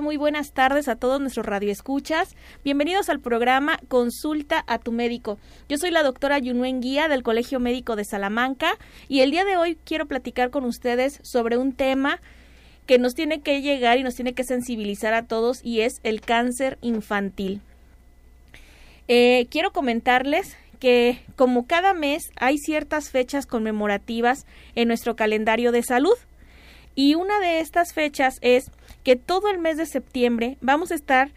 Muy buenas tardes a todos nuestros radioescuchas. Bienvenidos al programa Consulta a tu médico. Yo soy la doctora Yunuen Guía del Colegio Médico de Salamanca y el día de hoy quiero platicar con ustedes sobre un tema que nos tiene que llegar y nos tiene que sensibilizar a todos y es el cáncer infantil. Eh, quiero comentarles que como cada mes hay ciertas fechas conmemorativas en nuestro calendario de salud y una de estas fechas es que todo el mes de septiembre vamos a estar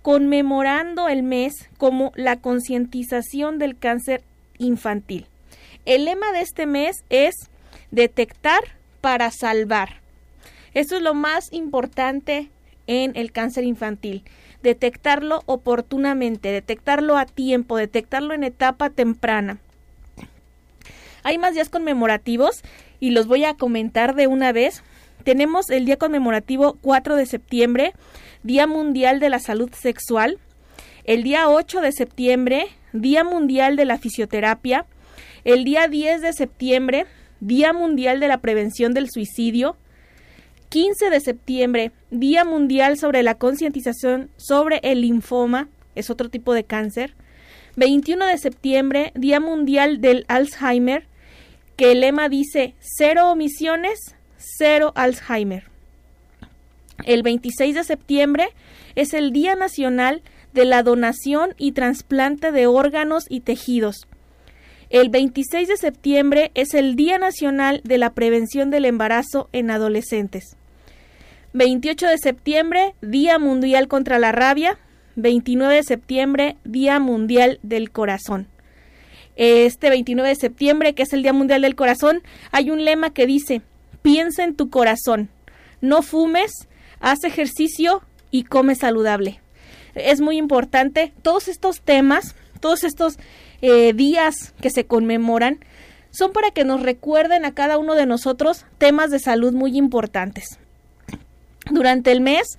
conmemorando el mes como la concientización del cáncer infantil. El lema de este mes es detectar para salvar. Esto es lo más importante en el cáncer infantil. Detectarlo oportunamente, detectarlo a tiempo, detectarlo en etapa temprana. Hay más días conmemorativos y los voy a comentar de una vez tenemos el día conmemorativo 4 de septiembre, Día Mundial de la Salud Sexual. El día 8 de septiembre, Día Mundial de la Fisioterapia. El día 10 de septiembre, Día Mundial de la Prevención del Suicidio. 15 de septiembre, Día Mundial sobre la concientización sobre el linfoma, es otro tipo de cáncer. 21 de septiembre, Día Mundial del Alzheimer, que el lema dice cero omisiones, cero Alzheimer. El 26 de septiembre es el Día Nacional de la Donación y Trasplante de Órganos y Tejidos. El 26 de septiembre es el Día Nacional de la Prevención del Embarazo en Adolescentes. 28 de septiembre, Día Mundial contra la Rabia. 29 de septiembre, Día Mundial del Corazón. Este 29 de septiembre, que es el Día Mundial del Corazón, hay un lema que dice, piensa en tu corazón. No fumes, haz ejercicio y come saludable. Es muy importante. Todos estos temas, todos estos eh, días que se conmemoran, son para que nos recuerden a cada uno de nosotros temas de salud muy importantes. Durante el mes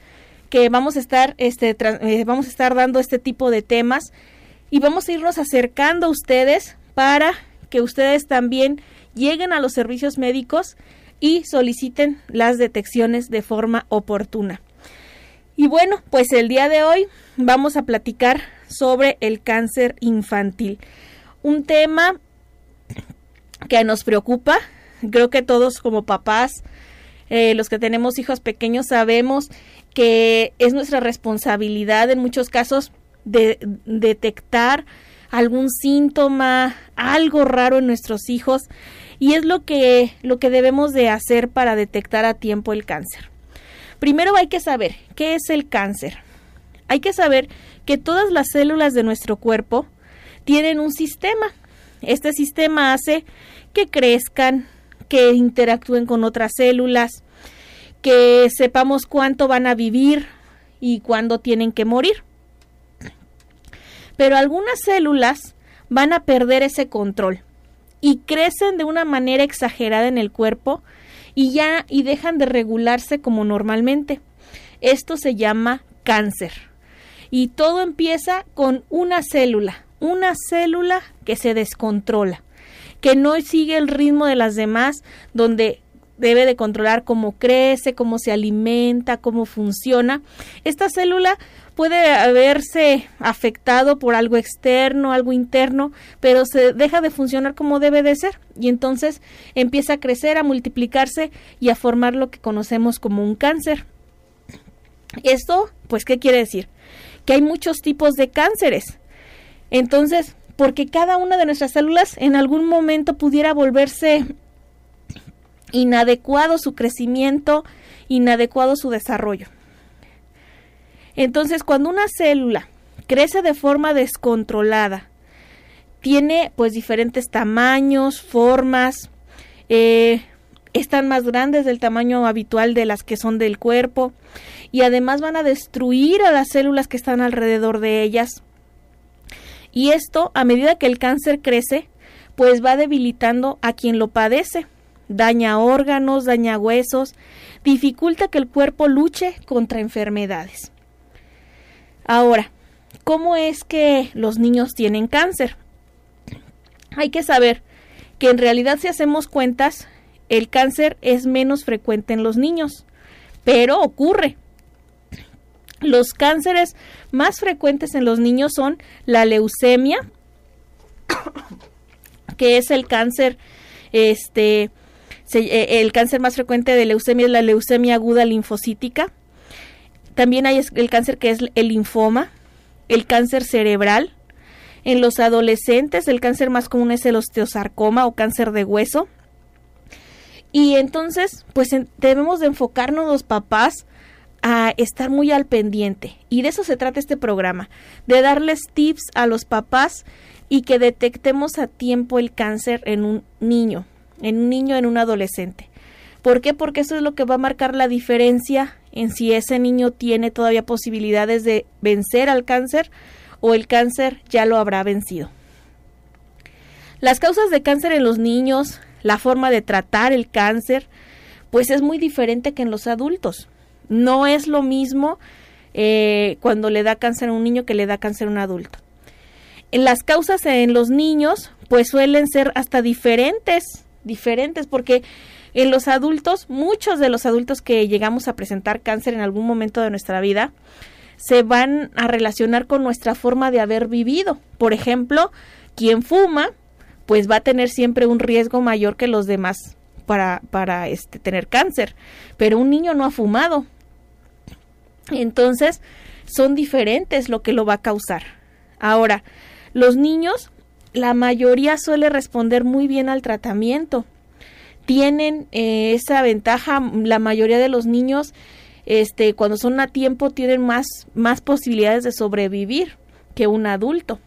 que vamos a estar, este, eh, vamos a estar dando este tipo de temas y vamos a irnos acercando a ustedes para que ustedes también lleguen a los servicios médicos y soliciten las detecciones de forma oportuna. Y bueno, pues el día de hoy vamos a platicar sobre el cáncer infantil. Un tema que nos preocupa. Creo que todos como papás, eh, los que tenemos hijos pequeños, sabemos que es nuestra responsabilidad en muchos casos de detectar algún síntoma, algo raro en nuestros hijos y es lo que, lo que debemos de hacer para detectar a tiempo el cáncer. Primero hay que saber qué es el cáncer. Hay que saber que todas las células de nuestro cuerpo tienen un sistema. Este sistema hace que crezcan, que interactúen con otras células, que sepamos cuánto van a vivir y cuándo tienen que morir. Pero algunas células van a perder ese control y crecen de una manera exagerada en el cuerpo y ya y dejan de regularse como normalmente. Esto se llama cáncer. Y todo empieza con una célula, una célula que se descontrola, que no sigue el ritmo de las demás, donde debe de controlar cómo crece, cómo se alimenta, cómo funciona. Esta célula puede haberse afectado por algo externo, algo interno, pero se deja de funcionar como debe de ser y entonces empieza a crecer, a multiplicarse y a formar lo que conocemos como un cáncer. Esto, pues, ¿qué quiere decir? Que hay muchos tipos de cánceres. Entonces, porque cada una de nuestras células en algún momento pudiera volverse inadecuado su crecimiento, inadecuado su desarrollo. Entonces, cuando una célula crece de forma descontrolada, tiene pues diferentes tamaños, formas, eh, están más grandes del tamaño habitual de las que son del cuerpo y además van a destruir a las células que están alrededor de ellas. Y esto, a medida que el cáncer crece, pues va debilitando a quien lo padece, daña órganos, daña huesos, dificulta que el cuerpo luche contra enfermedades. Ahora, ¿cómo es que los niños tienen cáncer? Hay que saber que en realidad si hacemos cuentas, el cáncer es menos frecuente en los niños, pero ocurre. Los cánceres más frecuentes en los niños son la leucemia, que es el cáncer, este, eh, el cáncer más frecuente de leucemia es la leucemia aguda linfocítica. También hay el cáncer que es el linfoma, el cáncer cerebral. En los adolescentes el cáncer más común es el osteosarcoma o cáncer de hueso. Y entonces, pues debemos de enfocarnos los papás a estar muy al pendiente. Y de eso se trata este programa, de darles tips a los papás y que detectemos a tiempo el cáncer en un niño, en un niño, en un adolescente. ¿Por qué? Porque eso es lo que va a marcar la diferencia en si ese niño tiene todavía posibilidades de vencer al cáncer o el cáncer ya lo habrá vencido. Las causas de cáncer en los niños, la forma de tratar el cáncer, pues es muy diferente que en los adultos. No es lo mismo eh, cuando le da cáncer a un niño que le da cáncer a un adulto. Las causas en los niños, pues suelen ser hasta diferentes, diferentes, porque en los adultos, muchos de los adultos que llegamos a presentar cáncer en algún momento de nuestra vida, se van a relacionar con nuestra forma de haber vivido. Por ejemplo, quien fuma, pues va a tener siempre un riesgo mayor que los demás para, para este, tener cáncer. Pero un niño no ha fumado. Entonces, son diferentes lo que lo va a causar. Ahora, los niños, la mayoría suele responder muy bien al tratamiento. Tienen eh, esa ventaja, la mayoría de los niños este, cuando son a tiempo tienen más, más posibilidades de sobrevivir que un adulto.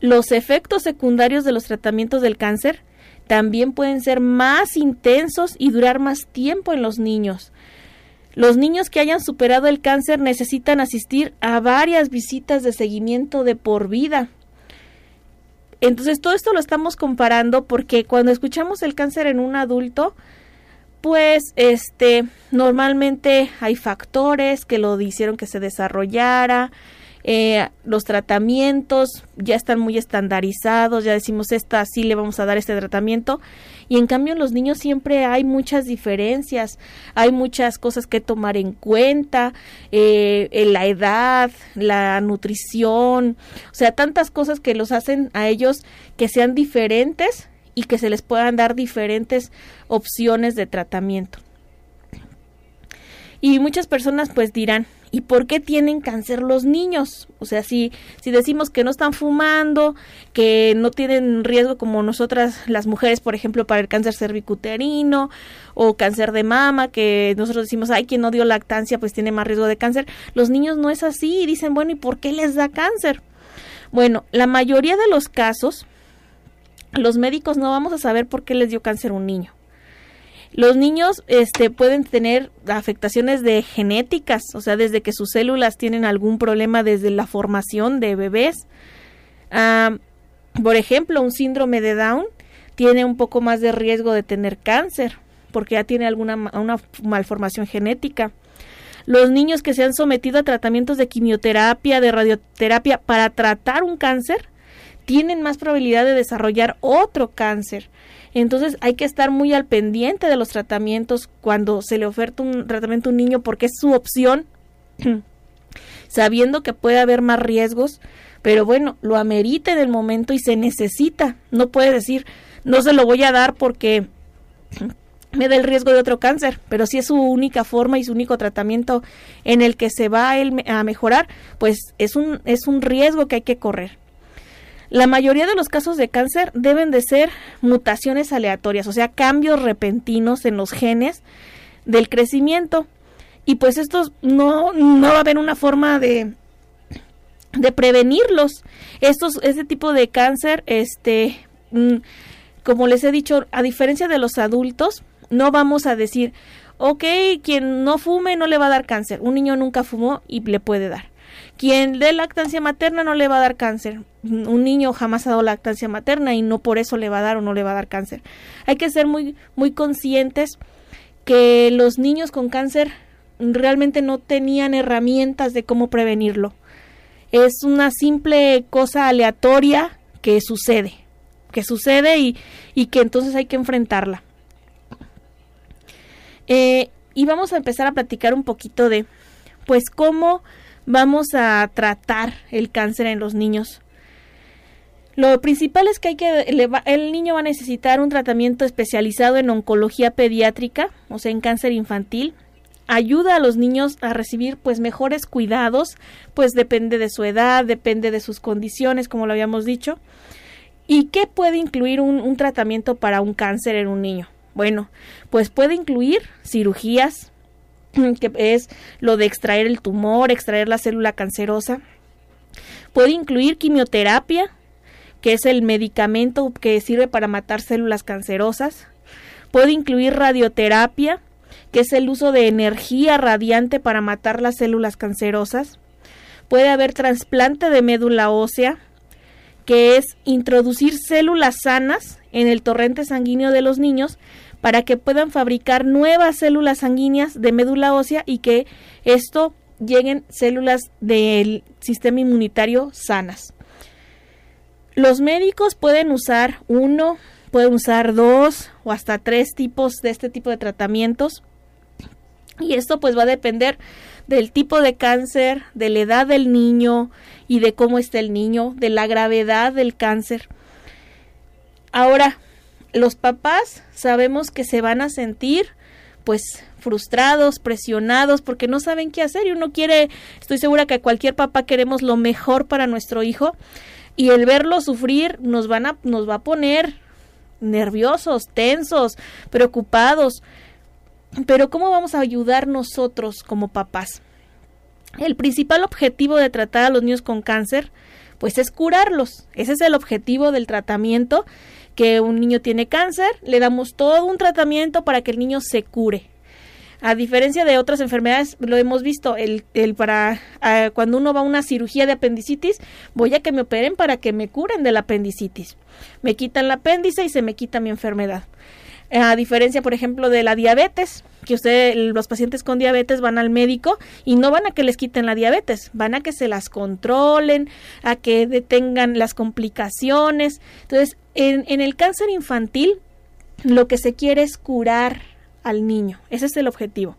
Los efectos secundarios de los tratamientos del cáncer también pueden ser más intensos y durar más tiempo en los niños. Los niños que hayan superado el cáncer necesitan asistir a varias visitas de seguimiento de por vida. Entonces todo esto lo estamos comparando porque cuando escuchamos el cáncer en un adulto, pues este normalmente hay factores que lo hicieron que se desarrollara eh, los tratamientos ya están muy estandarizados ya decimos esta sí le vamos a dar este tratamiento y en cambio en los niños siempre hay muchas diferencias hay muchas cosas que tomar en cuenta eh, la edad la nutrición o sea tantas cosas que los hacen a ellos que sean diferentes y que se les puedan dar diferentes opciones de tratamiento. Y muchas personas pues dirán, ¿y por qué tienen cáncer los niños? O sea, si, si decimos que no están fumando, que no tienen riesgo como nosotras las mujeres, por ejemplo, para el cáncer cervicuterino o cáncer de mama, que nosotros decimos, ay, quien no dio lactancia pues tiene más riesgo de cáncer, los niños no es así y dicen, bueno, ¿y por qué les da cáncer? Bueno, la mayoría de los casos los médicos no vamos a saber por qué les dio cáncer un niño. Los niños este, pueden tener afectaciones de genéticas, o sea, desde que sus células tienen algún problema desde la formación de bebés. Por ejemplo, un síndrome de Down tiene un poco más de riesgo de tener cáncer, porque ya tiene alguna una malformación genética. Los niños que se han sometido a tratamientos de quimioterapia, de radioterapia para tratar un cáncer, tienen más probabilidad de desarrollar otro cáncer. Entonces hay que estar muy al pendiente de los tratamientos cuando se le oferta un tratamiento a un niño porque es su opción, sabiendo que puede haber más riesgos, pero bueno, lo amerita en el momento y se necesita. No puede decir, no se lo voy a dar porque me da el riesgo de otro cáncer, pero si es su única forma y su único tratamiento en el que se va a, a mejorar, pues es un, es un riesgo que hay que correr. La mayoría de los casos de cáncer deben de ser mutaciones aleatorias, o sea, cambios repentinos en los genes del crecimiento. Y pues estos no, no va a haber una forma de, de prevenirlos. Estos, este tipo de cáncer, este, mm, como les he dicho, a diferencia de los adultos, no vamos a decir, ok, quien no fume no le va a dar cáncer. Un niño nunca fumó y le puede dar. Quien dé lactancia materna no le va a dar cáncer. Un niño jamás ha dado lactancia materna y no por eso le va a dar o no le va a dar cáncer. Hay que ser muy, muy conscientes que los niños con cáncer realmente no tenían herramientas de cómo prevenirlo. Es una simple cosa aleatoria que sucede, que sucede y, y que entonces hay que enfrentarla. Eh, y vamos a empezar a platicar un poquito de pues cómo vamos a tratar el cáncer en los niños. Lo principal es que hay que el niño va a necesitar un tratamiento especializado en oncología pediátrica, o sea, en cáncer infantil. Ayuda a los niños a recibir pues mejores cuidados, pues depende de su edad, depende de sus condiciones, como lo habíamos dicho. ¿Y qué puede incluir un, un tratamiento para un cáncer en un niño? Bueno, pues puede incluir cirugías, que es lo de extraer el tumor, extraer la célula cancerosa. Puede incluir quimioterapia, que es el medicamento que sirve para matar células cancerosas. Puede incluir radioterapia, que es el uso de energía radiante para matar las células cancerosas. Puede haber trasplante de médula ósea, que es introducir células sanas en el torrente sanguíneo de los niños para que puedan fabricar nuevas células sanguíneas de médula ósea y que esto lleguen células del sistema inmunitario sanas. Los médicos pueden usar uno, pueden usar dos o hasta tres tipos de este tipo de tratamientos. Y esto pues va a depender del tipo de cáncer, de la edad del niño y de cómo está el niño, de la gravedad del cáncer. Ahora, los papás sabemos que se van a sentir pues frustrados, presionados, porque no saben qué hacer y uno quiere, estoy segura que cualquier papá queremos lo mejor para nuestro hijo, y el verlo sufrir nos van a nos va a poner nerviosos, tensos, preocupados. Pero ¿cómo vamos a ayudar nosotros como papás? El principal objetivo de tratar a los niños con cáncer pues es curarlos. Ese es el objetivo del tratamiento que un niño tiene cáncer, le damos todo un tratamiento para que el niño se cure. A diferencia de otras enfermedades, lo hemos visto, el, el para cuando uno va a una cirugía de apendicitis, voy a que me operen para que me curen de la apendicitis. Me quitan la apéndice y se me quita mi enfermedad. A diferencia, por ejemplo, de la diabetes, que usted, los pacientes con diabetes van al médico y no van a que les quiten la diabetes, van a que se las controlen, a que detengan las complicaciones. Entonces, en, en el cáncer infantil, lo que se quiere es curar al niño. Ese es el objetivo.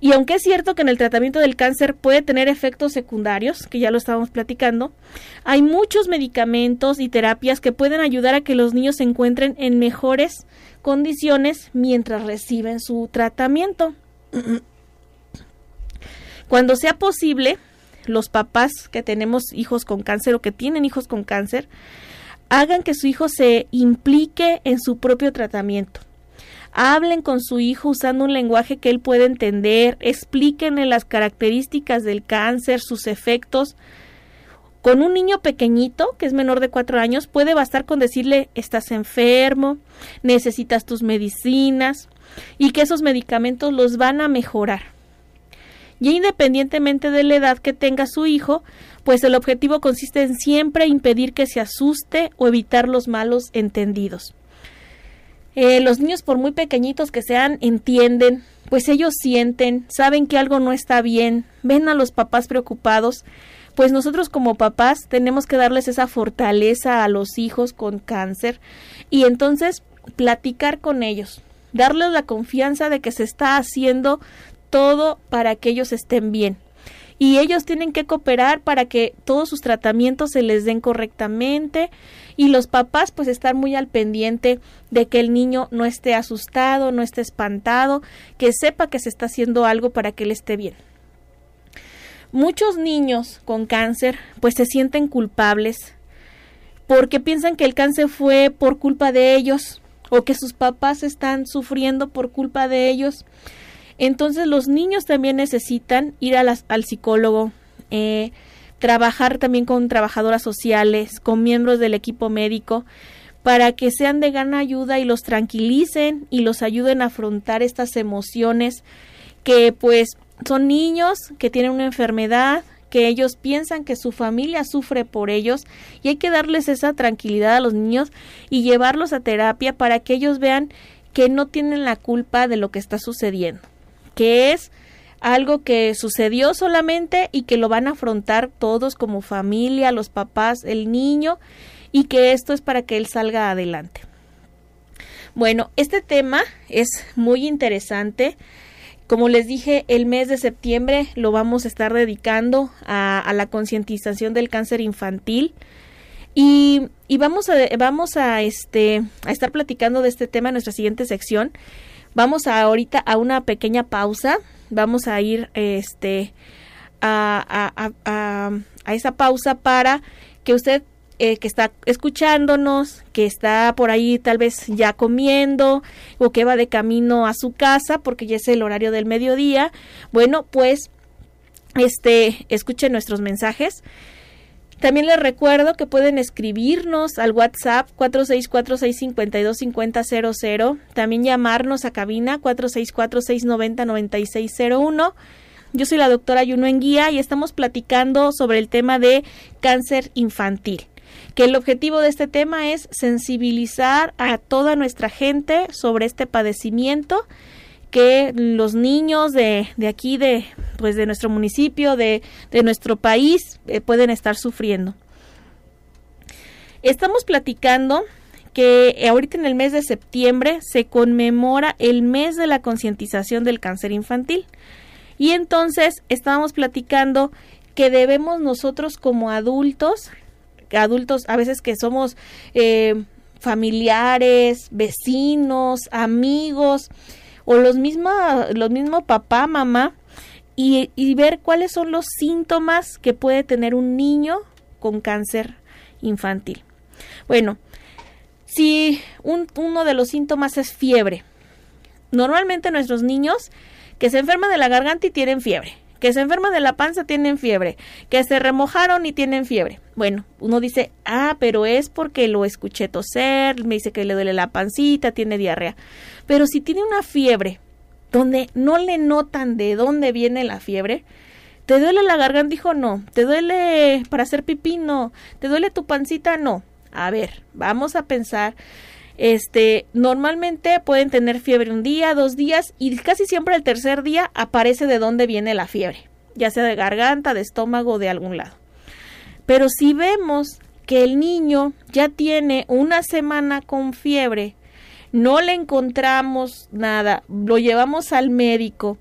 Y aunque es cierto que en el tratamiento del cáncer puede tener efectos secundarios, que ya lo estábamos platicando, hay muchos medicamentos y terapias que pueden ayudar a que los niños se encuentren en mejores condiciones mientras reciben su tratamiento. Cuando sea posible, los papás que tenemos hijos con cáncer o que tienen hijos con cáncer, hagan que su hijo se implique en su propio tratamiento hablen con su hijo usando un lenguaje que él pueda entender, explíquenle las características del cáncer, sus efectos. Con un niño pequeñito, que es menor de cuatro años, puede bastar con decirle estás enfermo, necesitas tus medicinas y que esos medicamentos los van a mejorar. Y independientemente de la edad que tenga su hijo, pues el objetivo consiste en siempre impedir que se asuste o evitar los malos entendidos. Eh, los niños, por muy pequeñitos que sean, entienden, pues ellos sienten, saben que algo no está bien, ven a los papás preocupados, pues nosotros como papás tenemos que darles esa fortaleza a los hijos con cáncer y entonces platicar con ellos, darles la confianza de que se está haciendo todo para que ellos estén bien y ellos tienen que cooperar para que todos sus tratamientos se les den correctamente y los papás pues estar muy al pendiente de que el niño no esté asustado, no esté espantado, que sepa que se está haciendo algo para que él esté bien. Muchos niños con cáncer pues se sienten culpables porque piensan que el cáncer fue por culpa de ellos o que sus papás están sufriendo por culpa de ellos. Entonces los niños también necesitan ir al psicólogo, eh, trabajar también con trabajadoras sociales, con miembros del equipo médico, para que sean de gran ayuda y los tranquilicen y los ayuden a afrontar estas emociones que pues son niños que tienen una enfermedad, que ellos piensan que su familia sufre por ellos y hay que darles esa tranquilidad a los niños y llevarlos a terapia para que ellos vean que no tienen la culpa de lo que está sucediendo que es algo que sucedió solamente y que lo van a afrontar todos como familia, los papás, el niño, y que esto es para que él salga adelante. Bueno, este tema es muy interesante. como les dije, el mes de septiembre lo vamos a estar dedicando a, la concientización del cáncer infantil. Y, vamos a vamos a este a estar platicando de este tema en nuestra siguiente sección. Vamos a ahorita a una pequeña pausa. Vamos a ir este a, a, a, esa pausa para que usted eh, que está escuchándonos, que está por ahí tal vez ya comiendo o que va de camino a su casa porque ya es el horario del mediodía, bueno, pues este escuchen nuestros mensajes. También les recuerdo que pueden escribirnos al WhatsApp 464-652-5000, también llamarnos a cabina 464-690-9601. Yo soy la doctora Yuno Enguía y estamos platicando sobre el tema de cáncer infantil que el objetivo de este tema es sensibilizar a toda nuestra gente sobre este padecimiento que los niños de, de aquí de pues de nuestro municipio de, de nuestro país eh, pueden estar sufriendo. Estamos platicando que ahorita en el mes de septiembre se conmemora el mes de la concientización del cáncer infantil. Y entonces estábamos platicando que debemos nosotros como adultos adultos a veces que somos eh, familiares, vecinos, amigos o los mismos los mismos papá, mamá y, y, ver cuáles son los síntomas que puede tener un niño con cáncer infantil. Bueno, si uno de los síntomas es fiebre, normalmente nuestros niños que se enferman de la garganta y tienen fiebre, que se enferman de la panza tienen fiebre, que se remojaron y tienen fiebre. Bueno, uno dice, ah, pero es porque lo escuché toser, me dice que le duele la pancita, tiene diarrea. Pero si tiene una fiebre donde no le notan de dónde viene la fiebre, ¿te duele la garganta? Dijo, no. ¿Te duele para hacer pipí? No. ¿Te duele tu pancita? No. A ver, vamos a pensar este, normalmente pueden tener fiebre un día, dos días y casi siempre el tercer día aparece de dónde viene la fiebre, ya sea de garganta, de estómago o de algún lado. Pero si vemos que el niño ya tiene una semana con fiebre, no le encontramos nada, lo llevamos al médico,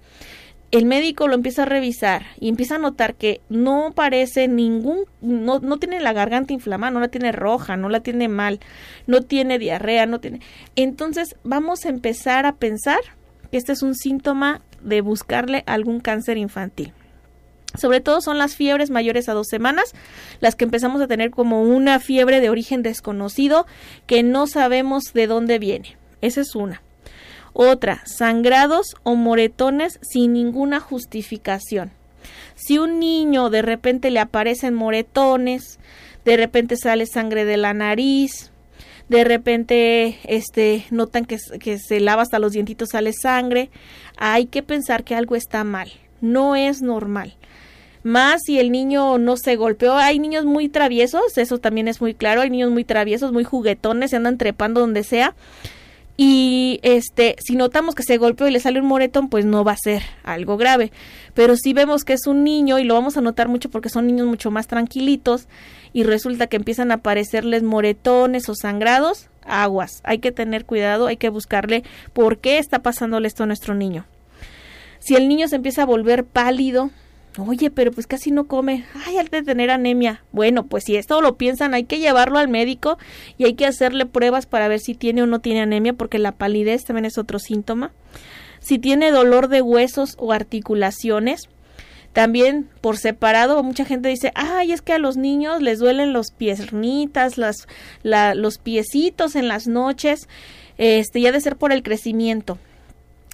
el médico lo empieza a revisar y empieza a notar que no parece ningún, no, no tiene la garganta inflamada, no la tiene roja, no la tiene mal, no tiene diarrea, no tiene. Entonces vamos a empezar a pensar que este es un síntoma de buscarle algún cáncer infantil. Sobre todo son las fiebres mayores a dos semanas, las que empezamos a tener como una fiebre de origen desconocido que no sabemos de dónde viene. Esa es una. Otra, sangrados o moretones sin ninguna justificación. Si un niño de repente le aparecen moretones, de repente sale sangre de la nariz, de repente este notan que, que se lava hasta los dientitos sale sangre, hay que pensar que algo está mal, no es normal más si el niño no se golpeó. Hay niños muy traviesos, eso también es muy claro, hay niños muy traviesos, muy juguetones, se andan trepando donde sea. Y este, si notamos que se golpeó y le sale un moretón, pues no va a ser algo grave. Pero si vemos que es un niño, y lo vamos a notar mucho porque son niños mucho más tranquilitos, y resulta que empiezan a aparecerles moretones o sangrados, aguas. Hay que tener cuidado, hay que buscarle por qué está pasándole esto a nuestro niño. Si el niño se empieza a volver pálido, Oye, pero pues casi no come. Ay, al de tener anemia. Bueno, pues si esto lo piensan, hay que llevarlo al médico y hay que hacerle pruebas para ver si tiene o no tiene anemia, porque la palidez también es otro síntoma. Si tiene dolor de huesos o articulaciones, también por separado, mucha gente dice, ay, es que a los niños les duelen los piernitas, las, los piecitos en las noches, este, ya de ser por el crecimiento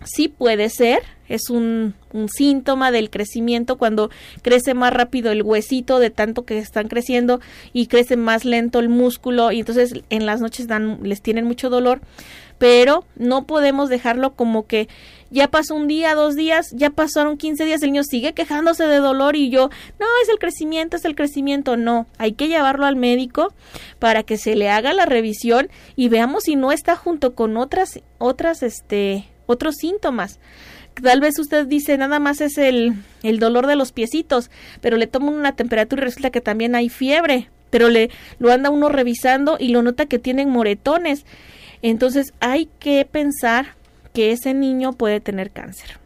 sí puede ser, es un, síntoma del crecimiento cuando crece más rápido el huesito de tanto que están creciendo y crece más lento el músculo y entonces en las noches dan, les tienen mucho dolor, pero no podemos dejarlo como que ya pasó un día, dos días, ya pasaron 15 días, el niño sigue quejándose de dolor y yo, no, es el crecimiento, es el crecimiento, no, hay que llevarlo al médico para que se le haga la revisión y veamos si no está junto con otras, otras, este, otros síntomas. Tal vez usted dice nada más es el, el dolor de los piecitos, pero le toma una temperatura y resulta que también hay fiebre, pero le lo anda uno revisando y lo nota que tienen moretones. Entonces hay que pensar que ese niño puede tener cáncer.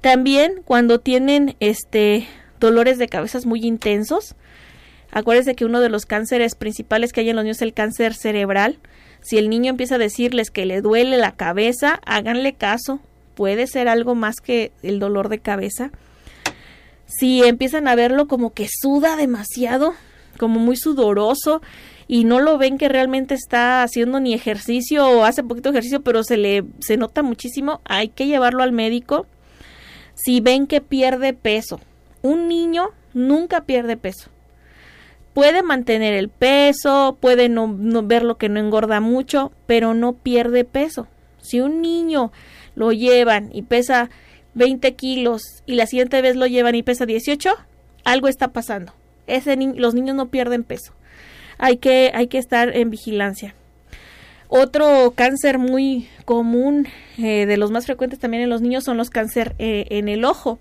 También cuando tienen este dolores de cabezas muy intensos. Acuérdense que uno de los cánceres principales que hay en los niños es el cáncer cerebral. Si el niño empieza a decirles que le duele la cabeza, háganle caso. Puede ser algo más que el dolor de cabeza. Si empiezan a verlo como que suda demasiado, como muy sudoroso, y no lo ven que realmente está haciendo ni ejercicio o hace poquito ejercicio, pero se le se nota muchísimo, hay que llevarlo al médico. Si ven que pierde peso, un niño nunca pierde peso. Puede mantener el peso, puede no, ver lo que no engorda mucho, pero no pierde peso. Si un niño lo llevan y pesa 20 kilos y la siguiente vez lo llevan y pesa 18, algo está pasando. Ese los niños no pierden peso. Hay que, hay que estar en vigilancia. Otro cáncer muy común, eh, de los más frecuentes también en los niños, son los cáncer eh, en el ojo.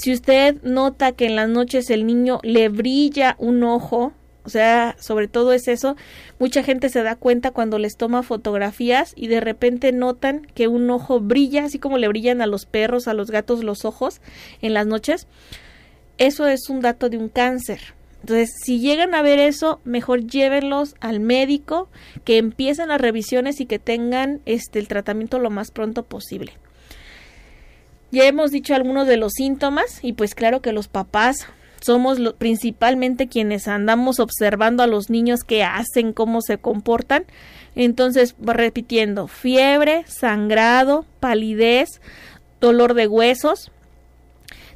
Si usted nota que en las noches el niño le brilla un ojo, o sea, sobre todo es eso, mucha gente se da cuenta cuando les toma fotografías y de repente notan que un ojo brilla, así como le brillan a los perros, a los gatos los ojos en las noches. Eso es un dato de un cáncer. Entonces, si llegan a ver eso, mejor llévenlos al médico, que empiecen las revisiones y que tengan este el tratamiento lo más pronto posible. Ya hemos dicho algunos de los síntomas y pues claro que los papás somos principalmente quienes andamos observando a los niños qué hacen, cómo se comportan. Entonces, repitiendo, fiebre, sangrado, palidez, dolor de huesos.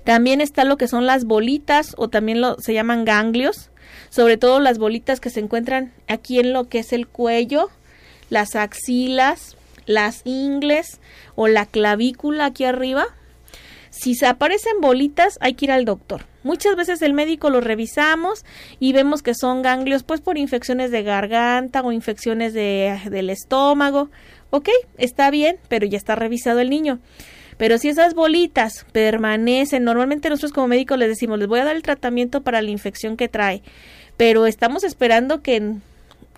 También está lo que son las bolitas o también lo, se llaman ganglios, sobre todo las bolitas que se encuentran aquí en lo que es el cuello, las axilas, las ingles o la clavícula aquí arriba si se aparecen bolitas, hay que ir al doctor. Muchas veces el médico lo revisamos y vemos que son ganglios pues por infecciones de garganta o infecciones de, del estómago. Ok, está bien, pero ya está revisado el niño. Pero si esas bolitas permanecen, normalmente nosotros como médicos les decimos, les voy a dar el tratamiento para la infección que trae, pero estamos esperando que en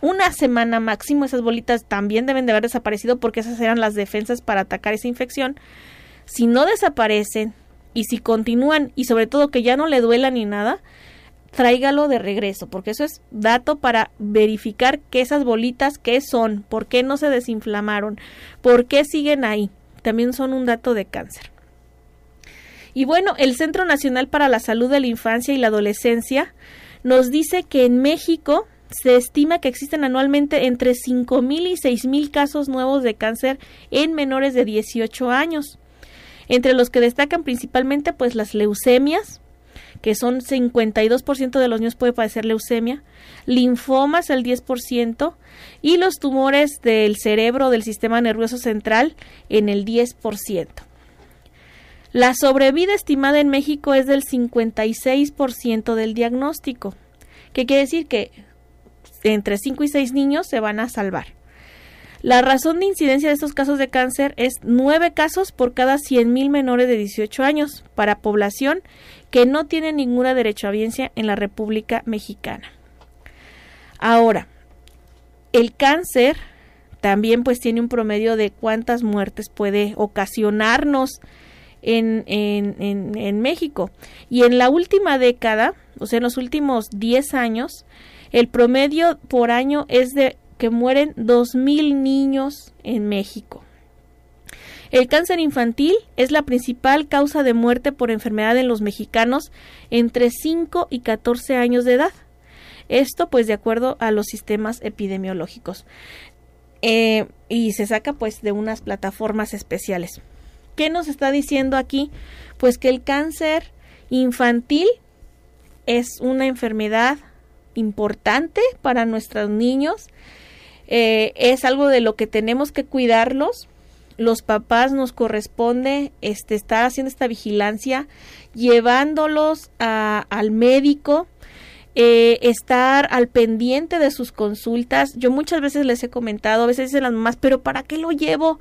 una semana máximo esas bolitas también deben de haber desaparecido porque esas eran las defensas para atacar esa infección si no desaparecen y si continúan y sobre todo que ya no le duela ni nada, tráigalo de regreso, porque eso es dato para verificar que esas bolitas qué son, por qué no se desinflamaron, por qué siguen ahí. También son un dato de cáncer. Y bueno, el Centro Nacional para la Salud de la Infancia y la Adolescencia nos dice que en México se estima que existen anualmente entre 5.000 y 6.000 casos nuevos de cáncer en menores de 18 años entre los que destacan principalmente pues las leucemias, que son 52% de los niños puede padecer leucemia, linfomas el 10% y los tumores del cerebro del sistema nervioso central en el 10%. La sobrevida estimada en México es del 56% del diagnóstico, que quiere decir que entre 5 y 6 niños se van a salvar. La razón de incidencia de estos casos de cáncer es 9 casos por cada 100.000 menores de 18 años para población que no tiene ninguna derechohabiencia en la República Mexicana. Ahora, el cáncer también pues tiene un promedio de cuántas muertes puede ocasionarnos en, en, en, México. Y en la última década, o sea, en los últimos 10 años, el promedio por año es de que mueren 2.000 niños en México. El cáncer infantil es la principal causa de muerte por enfermedad en los mexicanos entre 5 y 14 años de edad. Esto pues de acuerdo a los sistemas epidemiológicos. Eh, y se saca pues de unas plataformas especiales. ¿Qué nos está diciendo aquí? Pues que el cáncer infantil es una enfermedad importante para nuestros niños eh, es algo de lo que tenemos que cuidarlos. Los papás nos corresponde este, estar haciendo esta vigilancia, llevándolos al médico, eh, estar al pendiente de sus consultas. Yo muchas veces les he comentado, a veces dicen las mamás, pero ¿para qué lo llevo?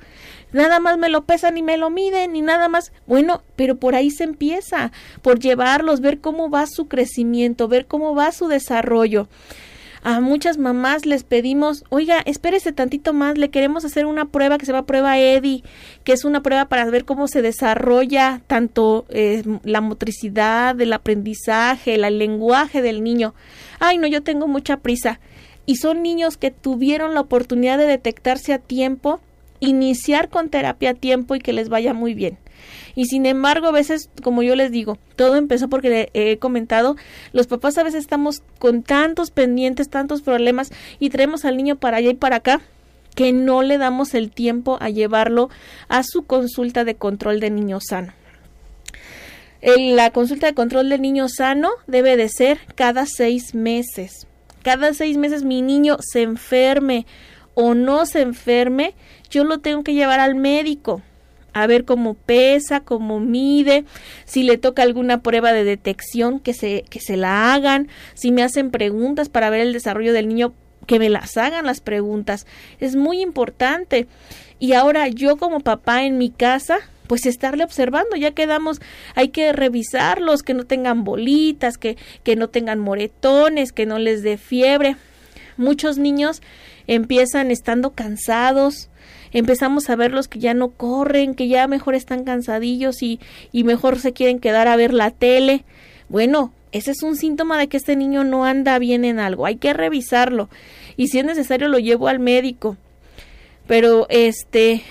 Nada más me lo pesan y me lo miden y nada más. Bueno, pero por ahí se empieza, por llevarlos, ver cómo va su crecimiento, ver cómo va su desarrollo. A muchas mamás les pedimos, oiga, espérese tantito más, le queremos hacer una prueba que se llama prueba EDI, que es una prueba para ver cómo se desarrolla tanto eh, la motricidad, el aprendizaje, el lenguaje del niño. Ay, no, yo tengo mucha prisa. Y son niños que tuvieron la oportunidad de detectarse a tiempo, iniciar con terapia a tiempo y que les vaya muy bien. Y sin embargo, a veces, como yo les digo, todo empezó porque le he comentado, los papás a veces estamos con tantos pendientes, tantos problemas y traemos al niño para allá y para acá que no le damos el tiempo a llevarlo a su consulta de control de niño sano. La consulta de control de niño sano debe de ser cada seis meses. Cada seis meses mi niño se enferme o no se enferme, yo lo tengo que llevar al médico a ver cómo pesa, cómo mide, si le toca alguna prueba de detección que se, que se la hagan, si me hacen preguntas para ver el desarrollo del niño, que me las hagan las preguntas. Es muy importante. Y ahora yo como papá en mi casa, pues estarle observando, ya quedamos, hay que revisarlos, que no tengan bolitas, que, que no tengan moretones, que no les dé fiebre. Muchos niños empiezan estando cansados, empezamos a ver los que ya no corren, que ya mejor están cansadillos y, y mejor se quieren quedar a ver la tele. Bueno, ese es un síntoma de que este niño no anda bien en algo, hay que revisarlo y si es necesario lo llevo al médico. Pero este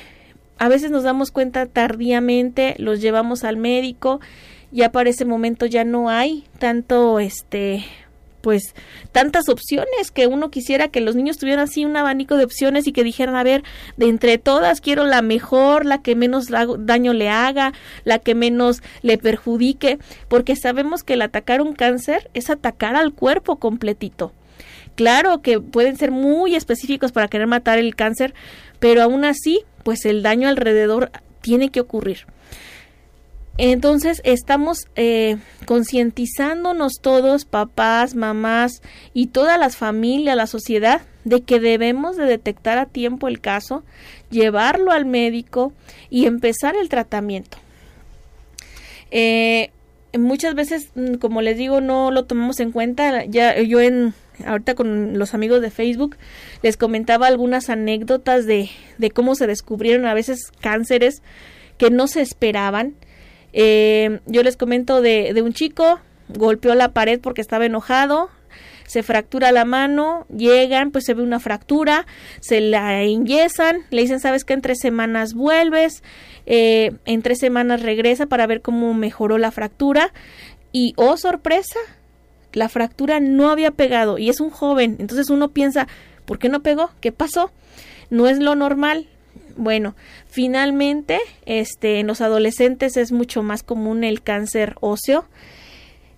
a veces nos damos cuenta tardíamente, los llevamos al médico, ya para ese momento ya no hay tanto este pues tantas opciones que uno quisiera que los niños tuvieran así un abanico de opciones y que dijeran, a ver, de entre todas quiero la mejor, la que menos daño le haga, la que menos le perjudique, porque sabemos que el atacar un cáncer es atacar al cuerpo completito. Claro que pueden ser muy específicos para querer matar el cáncer, pero aún así, pues el daño alrededor tiene que ocurrir. Entonces estamos eh, concientizándonos todos, papás, mamás y todas las familias, la sociedad, de que debemos de detectar a tiempo el caso, llevarlo al médico y empezar el tratamiento. Eh, muchas veces, mm, como les digo, no lo tomamos en cuenta. Ya yo en ahorita con los amigos de Facebook les comentaba algunas anécdotas de, de cómo se descubrieron a veces cánceres que no se esperaban eh, yo les comento de, de un chico, golpeó la pared porque estaba enojado, se fractura la mano, llegan, pues se ve una fractura, se la enyesan, le dicen, sabes que en tres semanas vuelves, eh, en tres semanas regresa para ver cómo mejoró la fractura y, oh sorpresa, la fractura no había pegado y es un joven, entonces uno piensa, ¿por qué no pegó? ¿Qué pasó? No es lo normal, bueno, finalmente, este, en los adolescentes es mucho más común el cáncer óseo.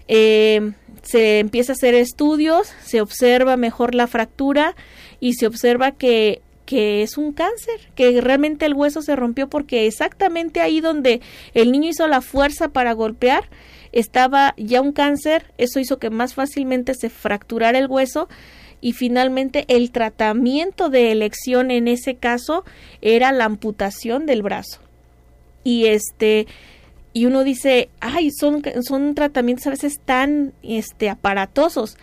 Eh, se empieza a hacer estudios, se observa mejor la fractura y se observa que, que es un cáncer, que realmente el hueso se rompió porque exactamente ahí donde el niño hizo la fuerza para golpear estaba ya un cáncer, eso hizo que más fácilmente se fracturara el hueso y finalmente el tratamiento de elección en ese caso era la amputación del brazo. Y este y uno dice, "Ay, son son tratamientos a veces tan este aparatosos",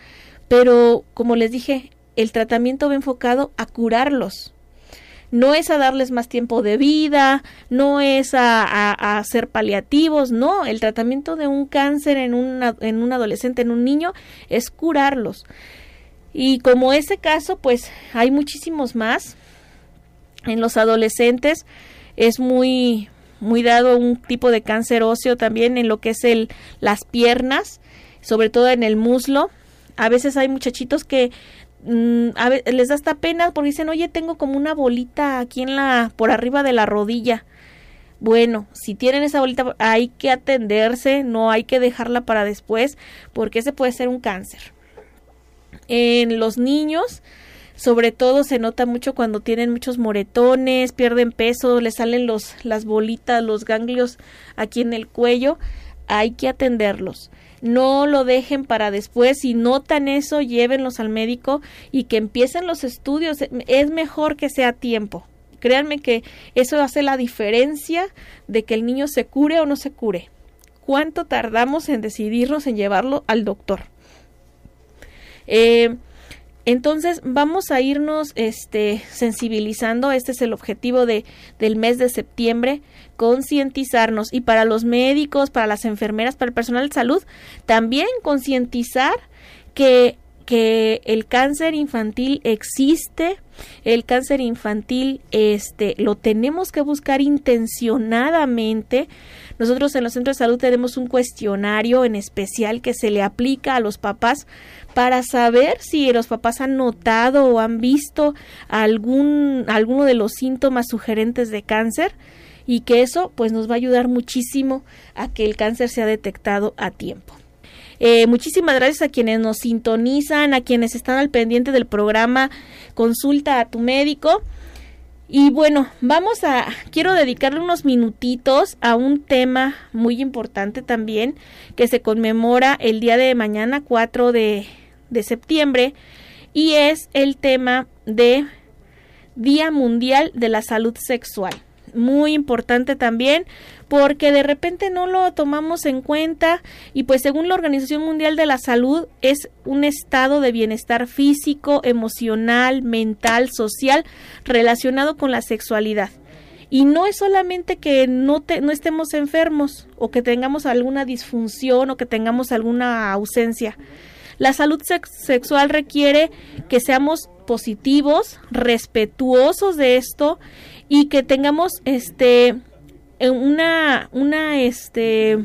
pero como les dije, el tratamiento va enfocado a curarlos. No es a darles más tiempo de vida, no es a, a, hacer paliativos, no, el tratamiento de un cáncer en, en un adolescente, en un niño, es curarlos. Y como ese caso, pues hay muchísimos más. En los adolescentes es muy muy dado un tipo de cáncer óseo también en lo que es el las piernas, sobre todo en el muslo. A veces hay muchachitos que mm, les da hasta pena porque dicen, "Oye, tengo como una bolita aquí en la por arriba de la rodilla." Bueno, si tienen esa bolita hay que atenderse, no hay que dejarla para después porque ese puede ser un cáncer. En los niños, sobre todo se nota mucho cuando tienen muchos moretones, pierden peso, les salen los, las bolitas, los ganglios aquí en el cuello, hay que atenderlos. No lo dejen para después, si notan eso, llévenlos al médico y que empiecen los estudios. Es mejor que sea tiempo. Créanme que eso hace la diferencia de que el niño se cure o no se cure. ¿Cuánto tardamos en decidirnos en llevarlo al doctor? Eh, Entonces vamos a irnos este, sensibilizando, este es el objetivo de, del mes de septiembre, concientizarnos y para los médicos, para las enfermeras, para el personal de salud, también concientizar que que el cáncer infantil existe, el cáncer infantil este lo tenemos que buscar intencionadamente. Nosotros en los centros de salud tenemos un cuestionario en especial que se le aplica a los papás para saber si los papás han notado o han visto algún alguno de los síntomas sugerentes de cáncer y que eso pues nos va a ayudar muchísimo a que el cáncer sea detectado a tiempo. Eh, muchísimas gracias a quienes nos sintonizan, a quienes están al pendiente del programa Consulta a tu médico. Y bueno, vamos a, quiero dedicarle unos minutitos a un tema muy importante también que se conmemora el día de mañana 4 de, de septiembre y es el tema de Día Mundial de la Salud Sexual muy importante también porque de repente no lo tomamos en cuenta y pues según la Organización Mundial de la Salud es un estado de bienestar físico, emocional, mental, social relacionado con la sexualidad. Y no es solamente que no, te, no estemos enfermos o que tengamos alguna disfunción o que tengamos alguna ausencia. La salud sexual requiere que seamos positivos, respetuosos de esto y que tengamos este una una este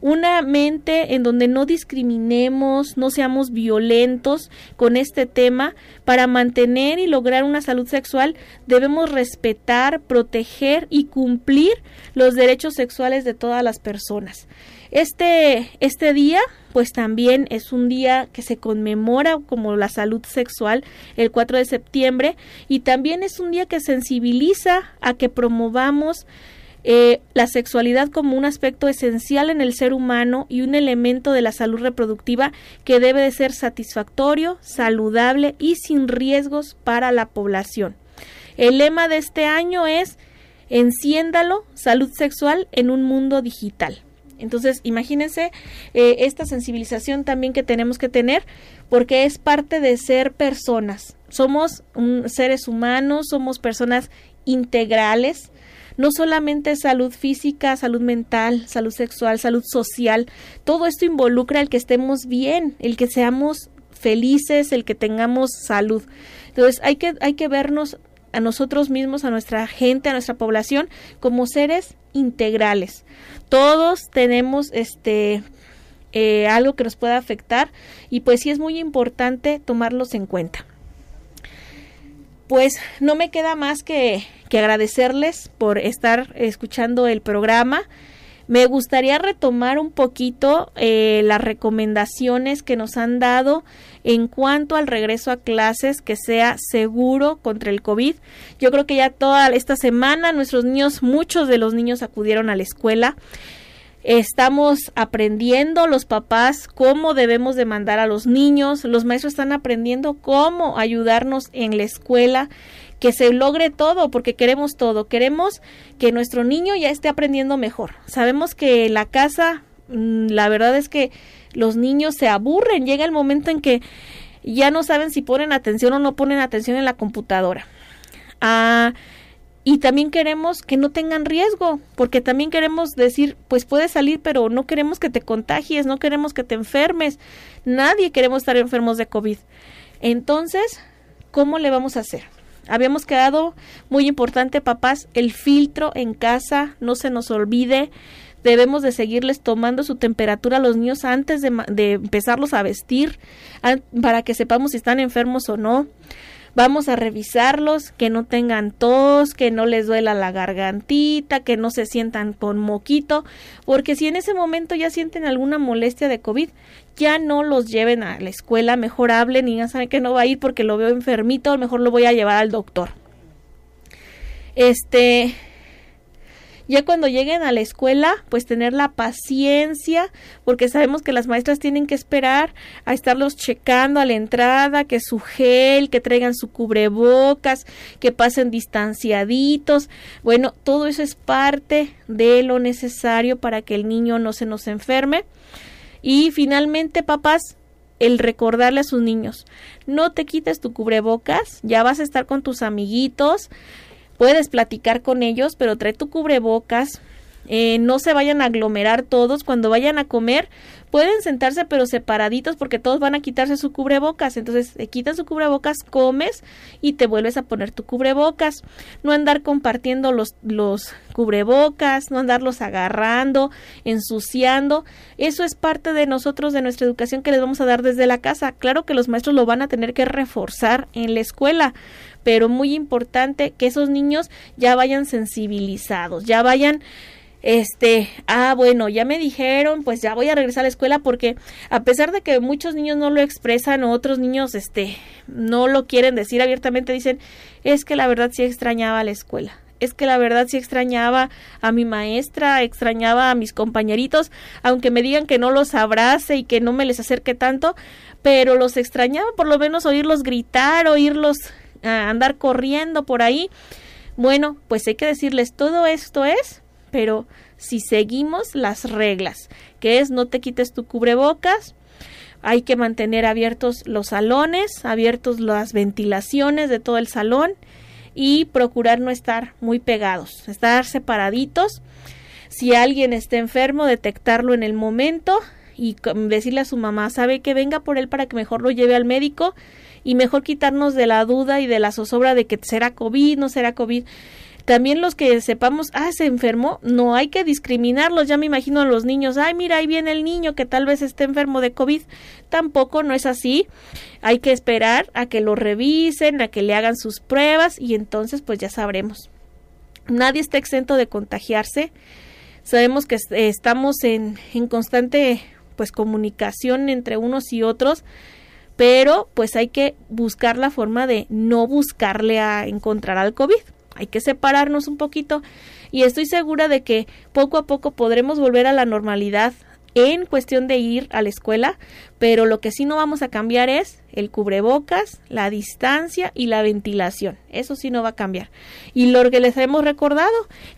una mente en donde no discriminemos, no seamos violentos con este tema. Para mantener y lograr una salud sexual debemos respetar, proteger y cumplir los derechos sexuales de todas las personas. Este, este día, pues también es un día que se conmemora como la salud sexual el 4 de septiembre y también es un día que sensibiliza a que promovamos eh, la sexualidad como un aspecto esencial en el ser humano y un elemento de la salud reproductiva que debe de ser satisfactorio, saludable y sin riesgos para la población. El lema de este año es Enciéndalo, salud sexual en un mundo digital. Entonces, imagínense eh, esta sensibilización también que tenemos que tener, porque es parte de ser personas. Somos seres humanos, somos personas integrales, no solamente salud física, salud mental, salud sexual, salud social, todo esto involucra el que estemos bien, el que seamos felices, el que tengamos salud. Entonces hay que, hay que vernos a nosotros mismos, a nuestra gente, a nuestra población, como seres integrales. Todos tenemos este eh, algo que nos pueda afectar y pues sí es muy importante tomarlos en cuenta. Pues no me queda más que, que agradecerles por estar escuchando el programa. Me gustaría retomar un poquito eh, las recomendaciones que nos han dado en cuanto al regreso a clases que sea seguro contra el COVID. Yo creo que ya toda esta semana nuestros niños, muchos de los niños acudieron a la escuela. Estamos aprendiendo los papás cómo debemos de mandar a los niños, los maestros están aprendiendo cómo ayudarnos en la escuela que se logre todo, porque queremos todo. Queremos que nuestro niño ya esté aprendiendo mejor. Sabemos que la casa, mm, la verdad es que los niños se aburren. Llega el momento en que ya no saben si ponen atención o no ponen atención en la computadora. Ah, y también queremos que no tengan riesgo, porque también queremos decir, pues puedes salir, pero no queremos que te contagies, no queremos que te enfermes. Nadie queremos estar enfermos de COVID. Entonces, ¿cómo le vamos a hacer? Habíamos quedado muy importante, papás, el filtro en casa, no se nos olvide. Debemos de seguirles tomando su temperatura a los niños antes de, de empezarlos a vestir para que sepamos si están enfermos o no. Vamos a revisarlos, que no tengan tos, que no les duela la gargantita, que no se sientan con moquito, porque si en ese momento ya sienten alguna molestia de COVID, ya no los lleven a la escuela, mejor hablen y ya saben que no va a ir porque lo veo enfermito, mejor lo voy a llevar al doctor. Este, ya cuando lleguen a la escuela, pues tener la paciencia, porque sabemos que las maestras tienen que esperar a estarlos checando a la entrada, que su gel, que traigan su cubrebocas, que pasen distanciaditos. Bueno, todo eso es parte de lo necesario para que el niño no se nos enferme. Y finalmente, papás, el recordarle a sus niños, no te quites tu cubrebocas, ya vas a estar con tus amiguitos, puedes platicar con ellos, pero trae tu cubrebocas, eh, no se vayan a aglomerar todos, cuando vayan a comer pueden sentarse pero separaditos porque todos van a quitarse su cubrebocas, entonces te quitas su cubrebocas, comes y te vuelves a poner tu cubrebocas, no andar compartiendo los, los cubrebocas, no andarlos agarrando, ensuciando, eso es parte de nosotros, de nuestra educación que les vamos a dar desde la casa, claro que los maestros lo van a tener que reforzar en la escuela, pero muy importante que esos niños ya vayan sensibilizados, ya vayan este, ah, bueno, ya me dijeron, pues ya voy a regresar a la escuela porque a pesar de que muchos niños no lo expresan o otros niños, este, no lo quieren decir abiertamente, dicen, es que la verdad sí extrañaba la escuela. Es que la verdad sí extrañaba a mi maestra, extrañaba a mis compañeritos, aunque me digan que no los abrace y que no me les acerque tanto, pero los extrañaba por lo menos oírlos gritar, oírlos ah, andar corriendo por ahí. Bueno, pues hay que decirles todo esto es pero si seguimos las reglas, que es no te quites tu cubrebocas, hay que mantener abiertos los salones, abiertos las ventilaciones de todo el salón y procurar no estar muy pegados, estar separaditos. Si alguien está enfermo, detectarlo en el momento y decirle a su mamá, sabe que venga por él para que mejor lo lleve al médico y mejor quitarnos de la duda y de la zozobra de que será COVID, no será COVID también los que sepamos, ah, se enfermó, no hay que discriminarlos, ya me imagino a los niños, ay, mira, ahí viene el niño que tal vez esté enfermo de COVID, tampoco no es así, hay que esperar a que lo revisen, a que le hagan sus pruebas y entonces pues ya sabremos. Nadie está exento de contagiarse, sabemos que estamos en, en constante pues comunicación entre unos y otros, pero pues hay que buscar la forma de no buscarle a encontrar al COVID hay que separarnos un poquito y estoy segura de que poco a poco podremos volver a la normalidad en cuestión de ir a la escuela, pero lo que sí no vamos a cambiar es el cubrebocas, la distancia y la ventilación. Eso sí no va a cambiar. Y lo que les hemos recordado,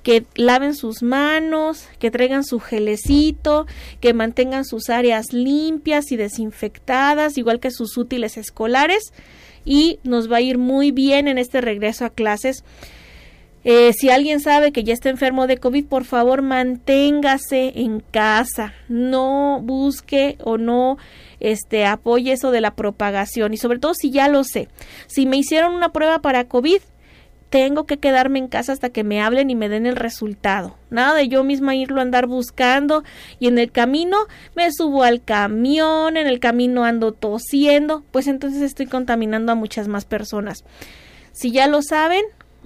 que laven sus manos, que traigan su gelecito, que mantengan sus áreas limpias y desinfectadas, igual que sus útiles escolares. Y nos va a ir muy bien en este regreso a clases eh, si alguien sabe que ya está enfermo de COVID, por favor manténgase en casa, no busque o no este, apoye eso de la propagación y sobre todo si ya lo sé, si me hicieron una prueba para COVID, tengo que quedarme en casa hasta que me hablen y me den el resultado. Nada de yo misma irlo a andar buscando y en el camino me subo al camión, en el camino ando tosiendo, pues entonces estoy contaminando a muchas más personas. Si ya lo saben,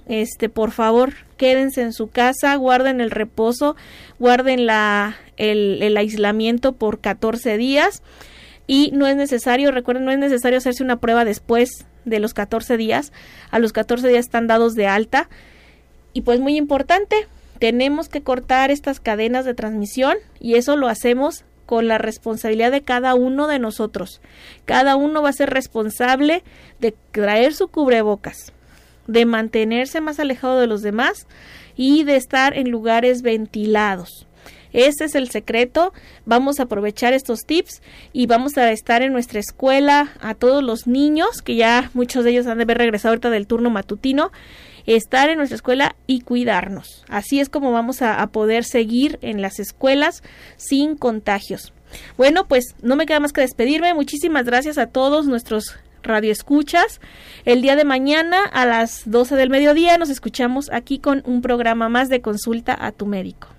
este, por favor, quédense en su casa, guarden el reposo, guarden la, el, el aislamiento por 14 días y no es necesario, recuerden, no es necesario hacerse una prueba después de los 14 días. A los 14 días están dados de alta. Y pues muy importante, tenemos que cortar estas cadenas de transmisión y eso lo hacemos con la responsabilidad de cada uno de nosotros. Cada uno va a ser responsable de traer su cubrebocas, de mantenerse más alejado de los demás y de estar en lugares ventilados. Ese es el secreto. Vamos a aprovechar estos tips y vamos a estar en nuestra escuela a todos los niños, que ya muchos de ellos han de haber regresado ahorita del turno matutino, estar en nuestra escuela y cuidarnos. Así es como vamos a, poder seguir en las escuelas sin contagios. Bueno, pues no me queda más que despedirme. Muchísimas gracias a todos nuestros Radio Escuchas. El día de mañana a las 12 del mediodía nos escuchamos aquí con un programa más de consulta a tu médico.